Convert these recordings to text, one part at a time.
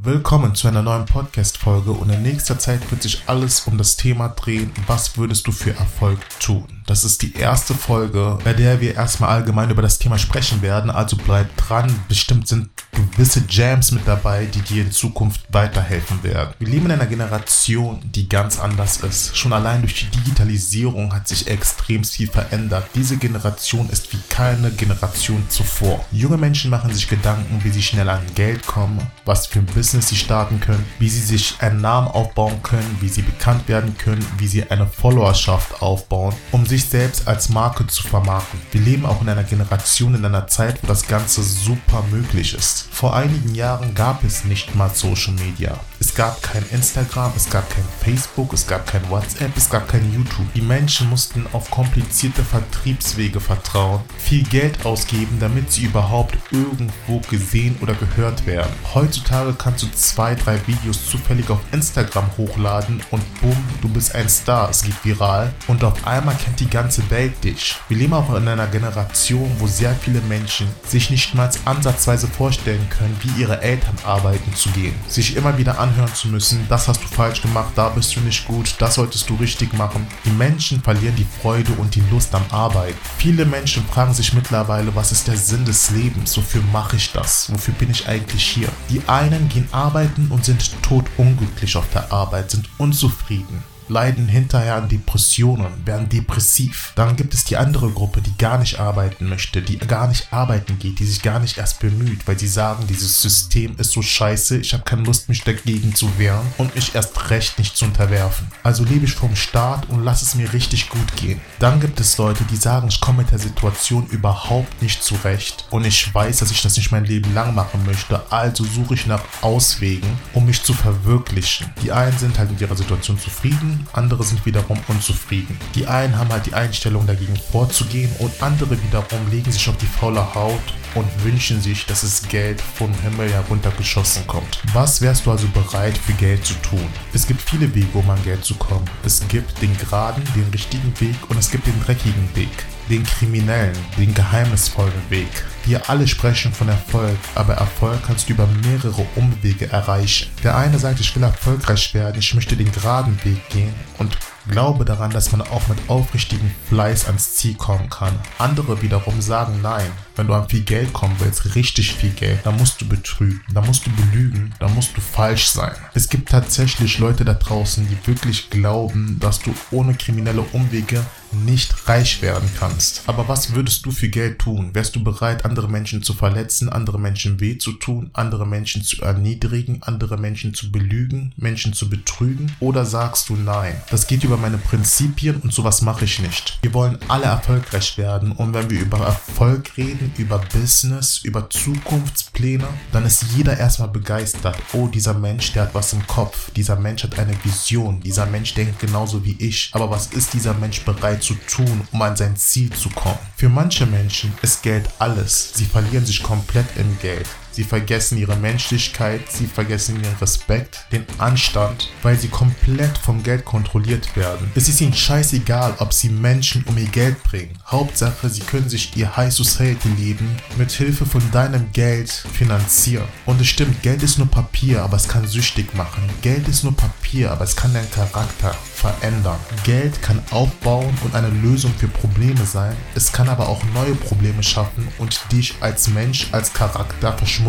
Willkommen zu einer neuen Podcast-Folge und in nächster Zeit wird sich alles um das Thema drehen, was würdest du für Erfolg tun? Das ist die erste Folge, bei der wir erstmal allgemein über das Thema sprechen werden, also bleib dran. Bestimmt sind gewisse Jams mit dabei, die dir in Zukunft weiterhelfen werden. Wir leben in einer Generation, die ganz anders ist. Schon allein durch die Digitalisierung hat sich extrem viel verändert. Diese Generation ist wie keine Generation zuvor. Junge Menschen machen sich Gedanken, wie sie schnell an Geld kommen, was für ein Business Business sie starten können, wie sie sich einen Namen aufbauen können, wie sie bekannt werden können, wie sie eine Followerschaft aufbauen, um sich selbst als Marke zu vermarkten. Wir leben auch in einer Generation, in einer Zeit, wo das Ganze super möglich ist. Vor einigen Jahren gab es nicht mal Social Media. Es gab kein Instagram, es gab kein Facebook, es gab kein WhatsApp, es gab kein YouTube. Die Menschen mussten auf komplizierte Vertriebswege vertrauen, viel Geld ausgeben, damit sie überhaupt irgendwo gesehen oder gehört werden. Heutzutage kannst du zwei, drei Videos zufällig auf Instagram hochladen und bumm, du bist ein Star, es geht viral und auf einmal kennt die ganze Welt dich. Wir leben auch in einer Generation, wo sehr viele Menschen sich nicht mal ansatzweise vorstellen können, wie ihre Eltern arbeiten zu gehen, sich immer wieder an anhören zu müssen, das hast du falsch gemacht, da bist du nicht gut, das solltest du richtig machen. Die Menschen verlieren die Freude und die Lust am Arbeiten. Viele Menschen fragen sich mittlerweile, was ist der Sinn des Lebens? Wofür mache ich das? Wofür bin ich eigentlich hier? Die einen gehen arbeiten und sind totunglücklich auf der Arbeit, sind unzufrieden leiden hinterher an Depressionen, werden depressiv. Dann gibt es die andere Gruppe, die gar nicht arbeiten möchte, die gar nicht arbeiten geht, die sich gar nicht erst bemüht, weil sie sagen, dieses System ist so scheiße, ich habe keine Lust, mich dagegen zu wehren und mich erst recht nicht zu unterwerfen. Also lebe ich vom Staat und lass es mir richtig gut gehen. Dann gibt es Leute, die sagen, ich komme mit der Situation überhaupt nicht zurecht und ich weiß, dass ich das nicht mein Leben lang machen möchte, also suche ich nach Auswegen, um mich zu verwirklichen. Die einen sind halt mit ihrer Situation zufrieden, andere sind wiederum unzufrieden. Die einen haben halt die Einstellung dagegen vorzugehen und andere wiederum legen sich auf die faule Haut und wünschen sich, dass es Geld vom Himmel heruntergeschossen kommt. Was wärst du also bereit für Geld zu tun? Es gibt viele Wege, um an Geld zu kommen. Es gibt den geraden, den richtigen Weg und es gibt den dreckigen Weg den kriminellen, den geheimnisvollen Weg. Wir alle sprechen von Erfolg, aber Erfolg kannst du über mehrere Umwege erreichen. Der eine sagt, ich will erfolgreich werden, ich möchte den geraden Weg gehen und glaube daran, dass man auch mit aufrichtigem Fleiß ans Ziel kommen kann. Andere wiederum sagen nein. Wenn du an viel Geld kommen willst, richtig viel Geld, dann musst du betrügen, dann musst du belügen, dann musst du falsch sein. Es gibt tatsächlich Leute da draußen, die wirklich glauben, dass du ohne kriminelle Umwege nicht reich werden kannst. Aber was würdest du für Geld tun? Wärst du bereit, andere Menschen zu verletzen, andere Menschen weh zu tun, andere Menschen zu erniedrigen, andere Menschen zu belügen, Menschen zu betrügen? Oder sagst du nein? Das geht über meine Prinzipien und sowas mache ich nicht. Wir wollen alle erfolgreich werden und wenn wir über Erfolg reden, über Business, über Zukunftspläne, dann ist jeder erstmal begeistert. Oh, dieser Mensch, der hat was im Kopf. Dieser Mensch hat eine Vision. Dieser Mensch denkt genauso wie ich. Aber was ist dieser Mensch bereit zu tun, um an sein Ziel zu kommen. Für manche Menschen ist Geld alles. Sie verlieren sich komplett im Geld. Sie vergessen ihre Menschlichkeit, sie vergessen ihren Respekt, den Anstand, weil sie komplett vom Geld kontrolliert werden. Es ist ihnen scheißegal, ob sie Menschen um ihr Geld bringen. Hauptsache, sie können sich ihr High Society Leben mit Hilfe von deinem Geld finanzieren. Und es stimmt, Geld ist nur Papier, aber es kann süchtig machen. Geld ist nur Papier, aber es kann deinen Charakter verändern. Geld kann aufbauen und eine Lösung für Probleme sein. Es kann aber auch neue Probleme schaffen und dich als Mensch, als Charakter verschmutzen.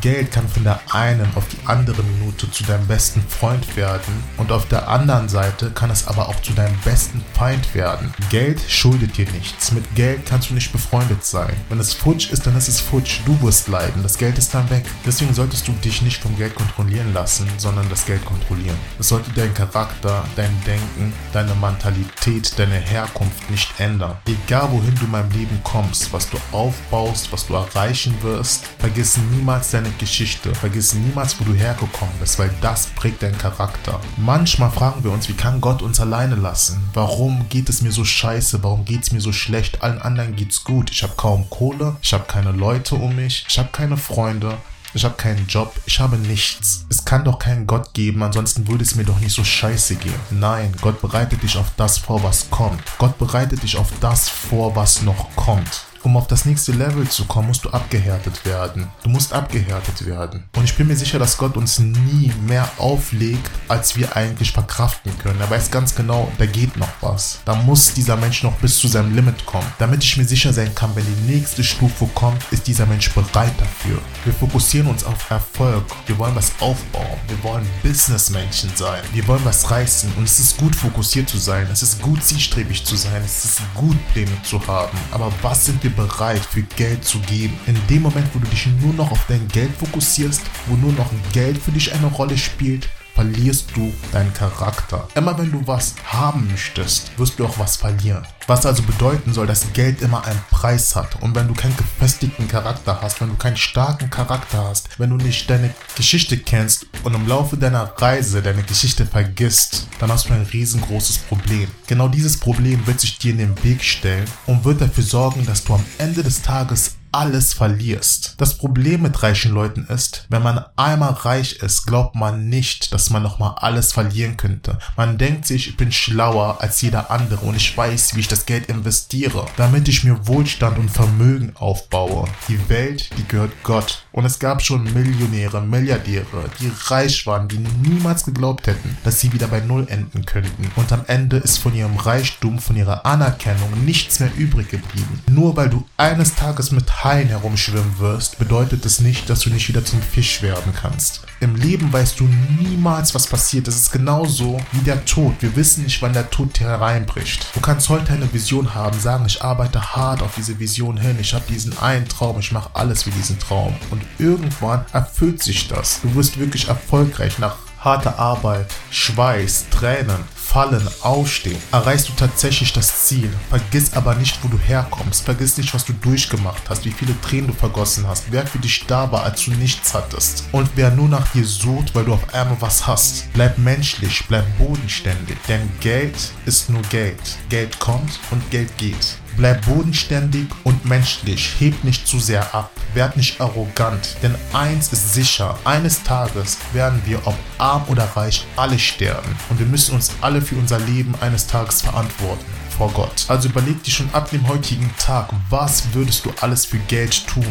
Geld kann von der einen auf die andere Minute zu deinem besten Freund werden und auf der anderen Seite kann es aber auch zu deinem besten Feind werden. Geld schuldet dir nichts. Mit Geld kannst du nicht befreundet sein. Wenn es futsch ist, dann ist es futsch. Du wirst leiden. Das Geld ist dann weg. Deswegen solltest du dich nicht vom Geld kontrollieren lassen, sondern das Geld kontrollieren. Es sollte dein Charakter, dein Denken, deine Mentalität, deine Herkunft nicht ändern. Egal wohin du in meinem Leben kommst, was du aufbaust, was du erreichen wirst, vergiss niemals deine Geschichte, vergiss niemals, wo du hergekommen bist, weil das prägt deinen Charakter. Manchmal fragen wir uns, wie kann Gott uns alleine lassen? Warum geht es mir so scheiße? Warum geht es mir so schlecht? Allen anderen geht's gut. Ich habe kaum Kohle, ich habe keine Leute um mich, ich habe keine Freunde, ich habe keinen Job, ich habe nichts. Es kann doch keinen Gott geben, ansonsten würde es mir doch nicht so scheiße gehen. Nein, Gott bereitet dich auf das vor, was kommt. Gott bereitet dich auf das vor, was noch kommt. Um auf das nächste Level zu kommen, musst du abgehärtet werden. Du musst abgehärtet werden. Und ich bin mir sicher, dass Gott uns nie mehr auflegt, als wir eigentlich verkraften können. Er weiß ganz genau, da geht noch was. Da muss dieser Mensch noch bis zu seinem Limit kommen. Damit ich mir sicher sein kann, wenn die nächste Stufe kommt, ist dieser Mensch bereit dafür. Wir fokussieren uns auf Erfolg. Wir wollen was aufbauen. Wir wollen Businessmenschen sein. Wir wollen was reißen. Und es ist gut fokussiert zu sein. Es ist gut zielstrebig zu sein. Es ist gut Pläne zu haben. Aber was sind wir bereit für Geld zu geben? In dem Moment, wo du dich nur noch auf dein Geld fokussierst, wo nur noch Geld für dich eine Rolle spielt, verlierst du deinen Charakter. Immer wenn du was haben möchtest, wirst du auch was verlieren. Was also bedeuten soll, dass Geld immer einen Preis hat. Und wenn du keinen gefestigten Charakter hast, wenn du keinen starken Charakter hast, wenn du nicht deine Geschichte kennst und im Laufe deiner Reise deine Geschichte vergisst, dann hast du ein riesengroßes Problem. Genau dieses Problem wird sich dir in den Weg stellen und wird dafür sorgen, dass du am Ende des Tages alles verlierst. Das Problem mit reichen Leuten ist, wenn man einmal reich ist, glaubt man nicht, dass man nochmal alles verlieren könnte. Man denkt sich, ich bin schlauer als jeder andere und ich weiß, wie ich das Geld investiere, damit ich mir Wohlstand und Vermögen aufbaue. Die Welt, die gehört Gott. Und es gab schon Millionäre, Milliardäre, die reich waren, die niemals geglaubt hätten, dass sie wieder bei Null enden könnten. Und am Ende ist von ihrem Reichtum, von ihrer Anerkennung nichts mehr übrig geblieben. Nur weil du eines Tages mit Haien herumschwimmen wirst, bedeutet es nicht, dass du nicht wieder zum Fisch werden kannst. Im Leben weißt du niemals, was passiert. Es ist genauso wie der Tod. Wir wissen nicht, wann der Tod hereinbricht. Du kannst heute eine Vision haben, sagen, ich arbeite hart auf diese Vision hin, ich habe diesen einen Traum, ich mache alles für diesen Traum. Und irgendwann erfüllt sich das. Du wirst wirklich erfolgreich nach harter Arbeit, Schweiß, Tränen, Fallen, Aufstehen, erreichst du tatsächlich das Ziel. Vergiss aber nicht, wo du herkommst. Vergiss nicht, was du durchgemacht hast, wie viele Tränen du vergossen hast, wer für dich da war, als du nichts hattest. Und wer nur nach dir sucht, weil du auf einmal was hast. Bleib menschlich, bleib bodenständig, denn Geld ist nur Geld. Geld kommt und Geld geht. Bleib bodenständig und menschlich, heb nicht zu sehr ab, werd nicht arrogant, denn eins ist sicher, eines Tages werden wir, ob arm oder reich, alle sterben und wir müssen uns alle für unser Leben eines Tages verantworten vor Gott. Also überleg dir schon ab dem heutigen Tag, was würdest du alles für Geld tun?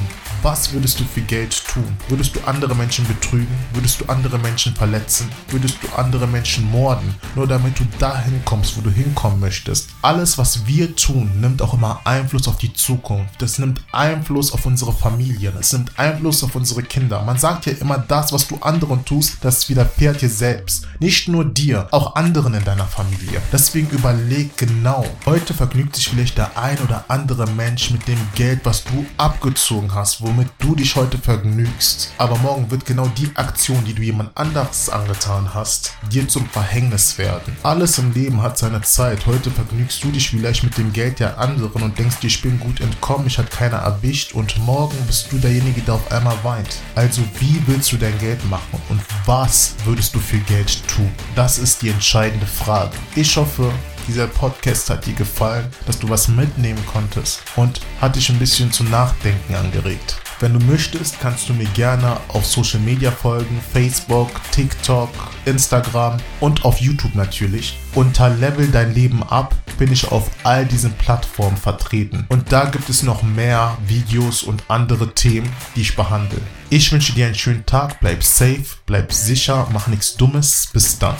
Was würdest du für Geld tun? Würdest du andere Menschen betrügen? Würdest du andere Menschen verletzen? Würdest du andere Menschen morden? Nur damit du dahin kommst, wo du hinkommen möchtest. Alles, was wir tun, nimmt auch immer Einfluss auf die Zukunft. Es nimmt Einfluss auf unsere Familien. Es nimmt Einfluss auf unsere Kinder. Man sagt ja immer, das, was du anderen tust, das widerfährt dir selbst. Nicht nur dir, auch anderen in deiner Familie. Deswegen überleg genau. Heute vergnügt sich vielleicht der ein oder andere Mensch mit dem Geld, was du abgezogen hast, womit du dich heute vergnügst. Aber morgen wird genau die Aktion, die du jemand anderes angetan hast, dir zum Verhängnis werden. Alles im Leben hat seine Zeit. Heute vergnügst du dich vielleicht mit dem Geld der anderen und denkst ich bin gut entkommen, mich hat keiner erwischt und morgen bist du derjenige, der auf einmal weint. Also wie willst du dein Geld machen und was würdest du für Geld tun? Das ist die entscheidende Frage. Ich hoffe, dieser Podcast hat dir gefallen, dass du was mitnehmen konntest und hat dich ein bisschen zum Nachdenken angeregt. Wenn du möchtest, kannst du mir gerne auf Social Media folgen, Facebook, TikTok, Instagram und auf YouTube natürlich. Unter Level dein Leben ab bin ich auf all diesen Plattformen vertreten. Und da gibt es noch mehr Videos und andere Themen, die ich behandle. Ich wünsche dir einen schönen Tag, bleib safe, bleib sicher, mach nichts Dummes. Bis dann.